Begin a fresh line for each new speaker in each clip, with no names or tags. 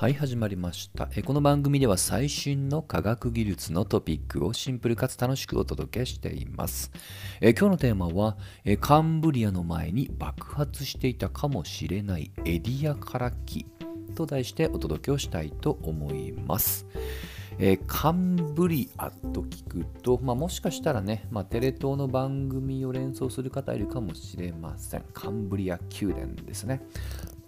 はい始まりましたえこの番組では最新の科学技術のトピックをシンプルかつ楽しくお届けしていますえ今日のテーマはえカンブリアの前に爆発していたかもしれないエディアカラキと題してお届けをしたいと思いますえ、カンブリアと聞くと、まあ、もしかしたらね、まあ、テレ東の番組を連想する方いるかもしれません。カンブリア宮殿ですね。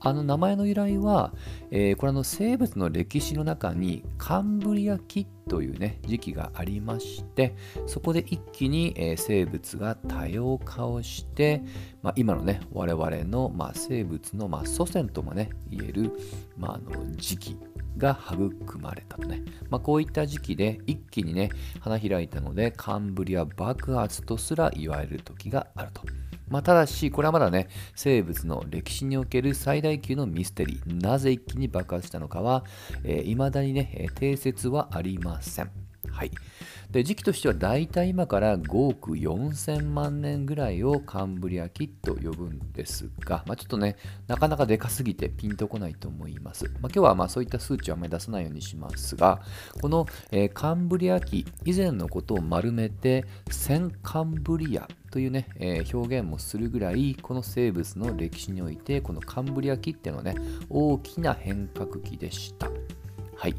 あの名前の由来は、えー、これの生物の歴史の中にカンブリア紀というね時期がありましてそこで一気に、えー、生物が多様化をして、まあ、今のね我々の、まあ、生物の、まあ、祖先ともね言える、まあ、あの時期が育まれたとね、まあ、こういった時期で一気にね花開いたのでカンブリア爆発とすら言われる時があると。まあ、ただし、これはまだね、生物の歴史における最大級のミステリー、なぜ一気に爆発したのかは、えー、未だにね、定説はありません。はい。で時期としては大体今から5億4000万年ぐらいをカンブリア紀と呼ぶんですが、まあ、ちょっとね、なかなかでかすぎてピンとこないと思います。まあ、今日はまあそういった数値はあまり出さないようにしますが、この、えー、カンブリア紀以前のことを丸めて、センカンブリアというね、えー、表現もするぐらい、この生物の歴史において、このカンブリア紀っていうのはね、大きな変革期でした。はい。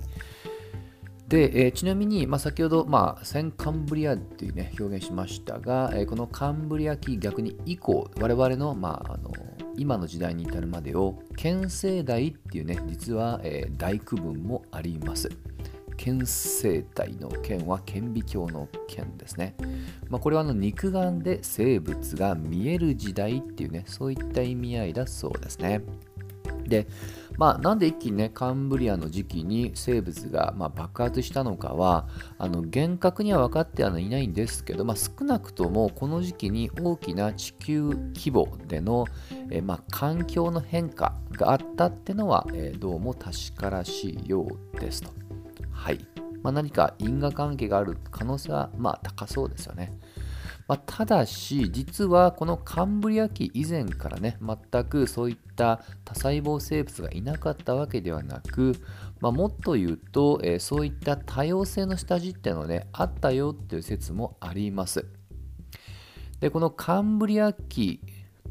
で、えー、ちなみに、まあ、先ほど、まあ、先カンブリアっていうね、表現しましたが、えー、このカンブリア紀逆に以降、我々の、まあ、あの今の時代に至るまでを、県西大っていうね、実は、えー、大区分もあります。県生体の県は顕微鏡の県ですね。まあ、これはあの肉眼で生物が見える時代っていうね、そういった意味合いだそうですね。で、まあ、なんで一気にね、カンブリアの時期に生物が、ま、爆発したのかは、あの厳格には分かってはいないんですけど、まあ、少なくともこの時期に大きな地球規模での、えま、環境の変化があったってのは、え、どうも確からしいようですと。はい。まあ、何か因果関係がある可能性は、まあ、高そうですよね。まあ、ただし、実はこのカンブリア紀以前からね、全くそういった多細胞生物がいなかったわけではなく、まあ、もっと言うと、えー、そういった多様性の下地っていうのね、あったよっていう説もあります。で、このカンブリア紀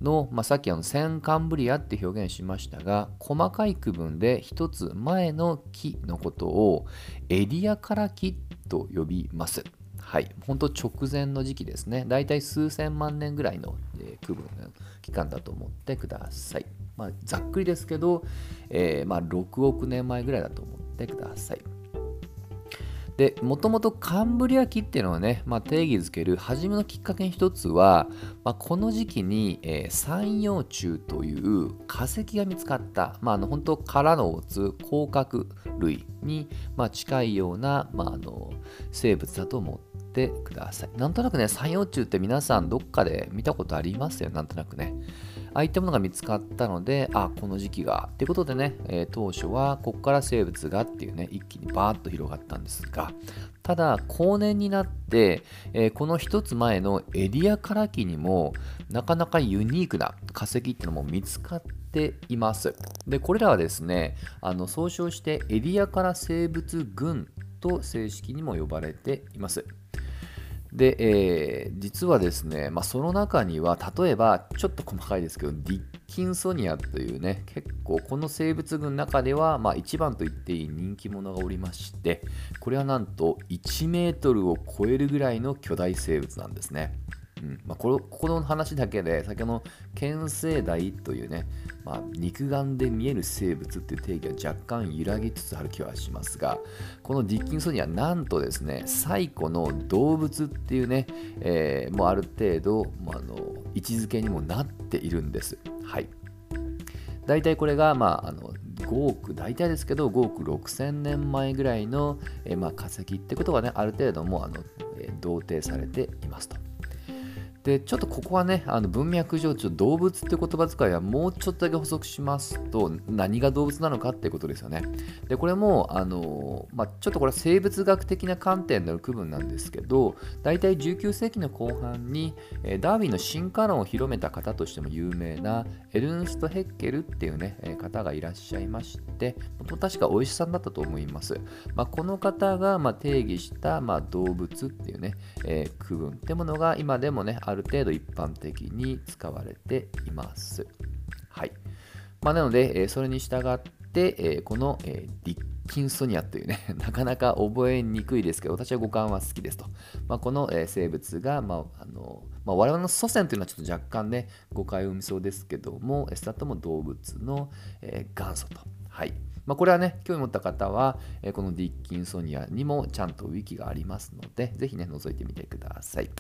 の、まあ、さっきあのセカンブリアって表現しましたが細かい区分で一つ前の木のことをエリアカラキと呼びます。はい、本当直前の時期ですね。だいたい数千万年ぐらいの、えー、区分の期間だと思ってください。まあ、ざっくりですけど、えー、まあ、6億年前ぐらいだと思ってください。で、もともとカンブリア紀っていうのはね、まあ、定義づける初めのきっかけに一つは、まあ、この時期に、えー、三葉虫という化石が見つかった、まあ、あの本当殻の持つ甲殻類に、まあ、近いような、まあ、あの生物だと思っててください。なんとなくね、三葉虫って皆さんどっかで見たことありますよ、なんとなくね。ああいったものが見つかったので、あ、この時期が。ってことでね、えー、当初はここから生物がっていうね、一気にバーッと広がったんですが、ただ、後年になって、えー、この一つ前のエリアカラキにも、なかなかユニークな化石っていうのも見つかっています。で、これらはですね、あの総称してエリアカラ生物群と正式にも呼ばれています。で、えー、実はですね、まあ、その中には、例えば、ちょっと細かいですけど、ディッキンソニアというね、結構この生物群の中では、まあ、一番と言っていい人気者がおりまして、これはなんと1メートルを超えるぐらいの巨大生物なんですね。まあ、こここの話だけで先ほどの県生大というね、まあ、肉眼で見える生物っていう定義は若干揺らぎつつある気はしますがこのディッキンソンにはなんとですね最古の動物っていうね、えー、もうある程度、まあ、あの位置づけにもなっているんです。はい大体これが、まあ、あの5億、大体ですけど、5億6千年前ぐらいの、えー、まあ、化石ってことがね、ある程度もあの、えー、同定されていますと。でちょっとここはねあの文脈上ちょ動物って言葉遣いはもうちょっとだけ補足しますと何が動物なのかっていうことですよね。でこれもあの、まあ、ちょっとこれは生物学的な観点の区分なんですけど大体19世紀の後半にダーウィンの進化論を広めた方としても有名なエルンスト・ヘッケルっていうね方がいらっしゃいまして確かお医者さんだったと思います、まあ、この方がま定義した、ま動物っていうね、えー、区分ってものが今でもねあある程度一般的に使われています。はい。まあ、なので、えそれに従って、えこの、えディッキンソニアというね、なかなか覚えにくいですけど、私は五感は好きですと。まあ、この、え生物が、まあのまあ、我々の祖先というのはちょっと若干ね、誤解を生みそうですけども、スタットも動物の、え元祖と。はい。まあ、これはね、興味持った方は、えこのディッキンソニアにもちゃんとウィキがありますので、ぜひね、覗いてみてください。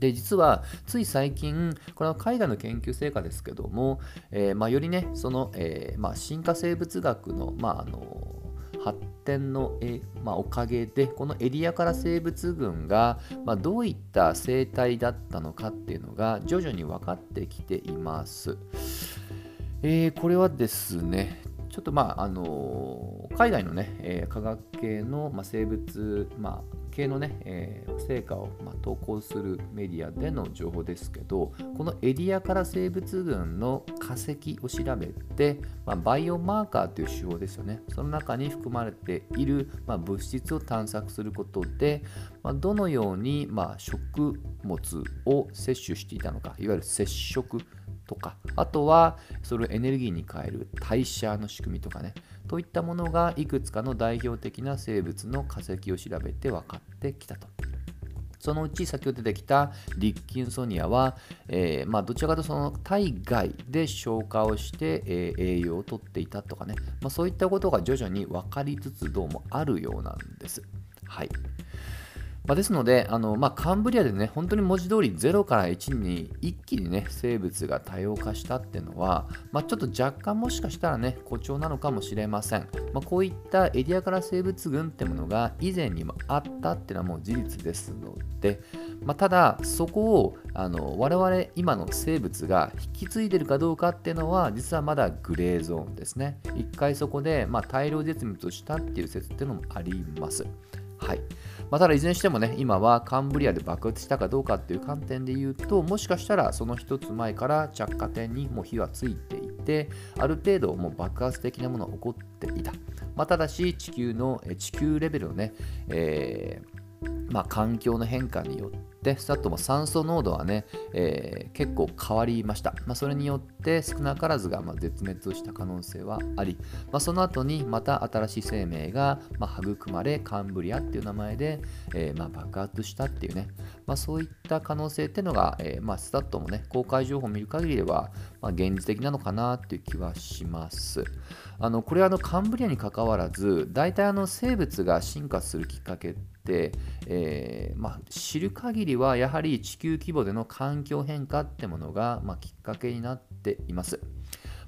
で実はつい最近これは海外の研究成果ですけども、えー、まあ、よりねその、えー、まあ、進化生物学の,、まあ、あの発展の、えまあ、おかげでこのエリアから生物群が、まあ、どういった生態だったのかっていうのが徐々に分かってきています。えー、これはですねちょっとまああの海外のね、えー、科学系の、まあ、生物、まあ、系のね、えー、成果を、ま、投稿するメディアでの情報ですけどこのエリアから生物群の化石を調べて、まあ、バイオマーカーという手法ですよね。その中に含まれている、まあ、物質を探索することで、まあ、どのように、ま、食物を摂取していたのかいわゆる接触とかあとはそれをエネルギーに変える代謝の仕組みとかねといったものがいくつかの代表的な生物の化石を調べて分かってきたと。そのうち先ほど出てきたリッキンソニアは、えー、まあ、どちらかというとその体外で消化をして、えー、栄養をとっていたとかね、まあ、そういったことが徐々に分かりつつどうもあるようなんです。はい。まあ、ですので、あのまあ、カンブリアでね、本当に文字通り0から1に一気にね、生物が多様化したっていうのは、まあ、ちょっと若干もしかしたらね、誇張なのかもしれません。ま、こういったエリアから生物群ってものが以前にもあったっていうのはもう事実ですので、ま、ただ、そこをあの我々今の生物が引き継いでるかどうかっていうのは、実はまだグレーゾーンですね。一回そこで、ま、大量絶滅したっていう説っていうのもあります。はい。まあ、ただいずれにしてもね、今はカンブリアで爆発したかどうかっていう観点で言うと、もしかしたらその一つ前から着火点にもう火はついていて、ある程度もう爆発的なものが起こっていた。まあ、ただし地球の、地球レベルのね、えーまあ、環境の変化によってで、スタットも酸素濃度はね、えー、結構変わりました。まあ、それによって少なからずがま絶滅した可能性はあり、まあ、その後にまた新しい生命がま育まれ、カンブリアっていう名前で、えー、ま爆発したっていうね、まあ、そういった可能性っていうのが、えー、まスタットもね、公開情報を見る限りでは、ま現実的なのかなっていう気はします。あのこれはあのカンブリアにかかわらず、大体あの生物が進化するきっかけって、えー、まあ、知る限りはやはり地球規模での環境変化ってものが、まあ、きっかけになってています。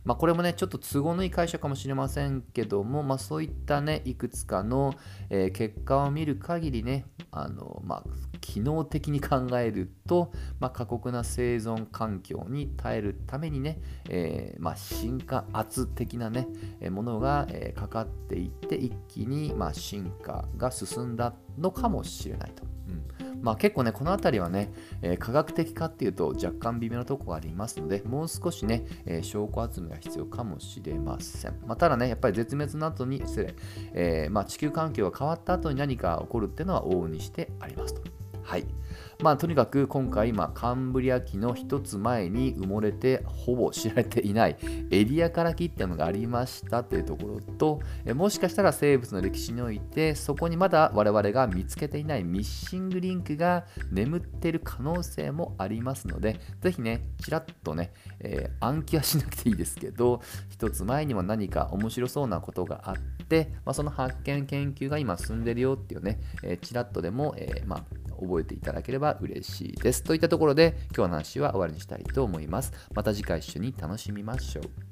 まあ、これもね、ちょっと都合のいい会社かもしれませんけども、まあ、そういったね、いくつかの、えー、結果を見る限りね、あのまあ、機能的に考えると、まあ、過酷な生存環境に耐えるためにね、えー、まあ、進化圧的なね、えものが、え、かかっていって一気に、ま、進化が進んだのかもしれないと。うんまあ、結構ね、この辺りはね、えー、科学的かっていうと若干微妙なところがありますので、もう少しね、えー、証拠集めが必要かもしれません。まあ、ただね、やっぱり絶滅の後に、失礼、えー、まあ、地球環境が変わった後に何か起こるっていうのは往々にしてありますと。はい。まあ、とにかく今回、今、カンブリア紀の一つ前に埋もれてほぼ知られていないエリアから木っていうのがありましたというところと、えもしかしたら生物の歴史において、そこにまだ我々が見つけていないミッシングリンクが眠っている可能性もありますので、ぜひね、ちらっとね、えー、暗記はしなくていいですけど、一つ前にも何か面白そうなことがあって、まあ、その発見研究が今進んでるよっていうね、えー、ちらっとでも、えー、まあ、覚えていただければ嬉しいです。といったところで今日の話は終わりにしたいと思います。また次回一緒に楽しみましょう。